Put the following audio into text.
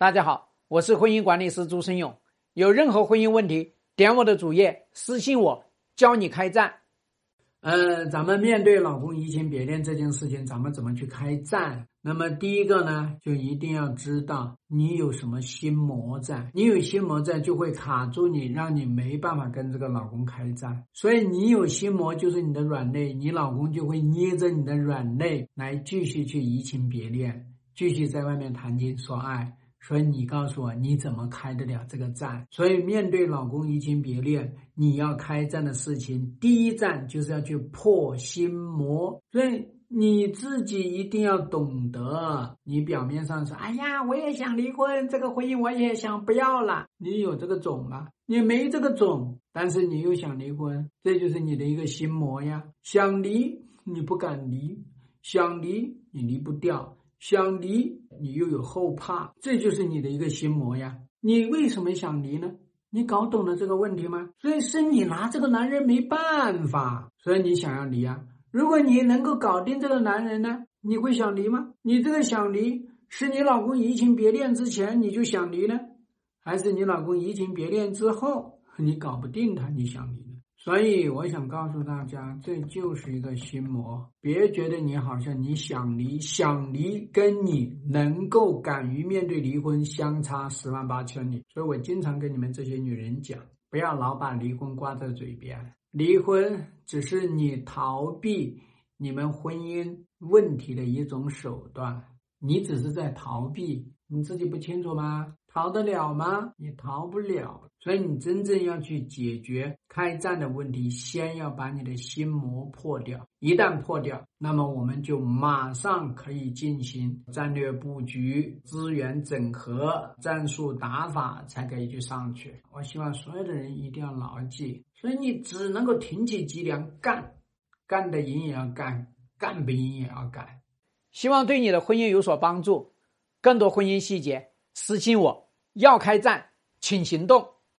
大家好，我是婚姻管理师朱生勇。有任何婚姻问题，点我的主页私信我，教你开战。呃，咱们面对老公移情别恋这件事情，咱们怎么去开战？那么第一个呢，就一定要知道你有什么心魔在。你有心魔在，就会卡住你，让你没办法跟这个老公开战。所以你有心魔，就是你的软肋，你老公就会捏着你的软肋来继续去移情别恋，继续在外面谈情说爱。所以你告诉我，你怎么开得了这个战？所以面对老公移情别恋，你要开战的事情，第一战就是要去破心魔。所以你自己一定要懂得，你表面上说：“哎呀，我也想离婚，这个婚姻我也想不要了。”你有这个种吗？你没这个种，但是你又想离婚，这就是你的一个心魔呀。想离你不敢离，想离你离不掉。想离你又有后怕，这就是你的一个心魔呀。你为什么想离呢？你搞懂了这个问题吗？所以是你拿这个男人没办法，所以你想要离啊。如果你能够搞定这个男人呢，你会想离吗？你这个想离，是你老公移情别恋之前你就想离呢，还是你老公移情别恋之后你搞不定他你想离呢？所以我想告诉大家，这就是一个心魔。别觉得你好像你想离，想离跟你能够敢于面对离婚相差十万八千里。所以我经常跟你们这些女人讲，不要老把离婚挂在嘴边。离婚只是你逃避你们婚姻问题的一种手段，你只是在逃避，你自己不清楚吗？逃得了吗？你逃不了。所以你真正要去解决开战的问题，先要把你的心魔破掉。一旦破掉，那么我们就马上可以进行战略布局、资源整合、战术打法，才可以去上去。我希望所有的人一定要牢记。所以你只能够挺起脊梁干，干得赢也要干，干不赢也要干。希望对你的婚姻有所帮助。更多婚姻细节，私信我。要开战，请行动。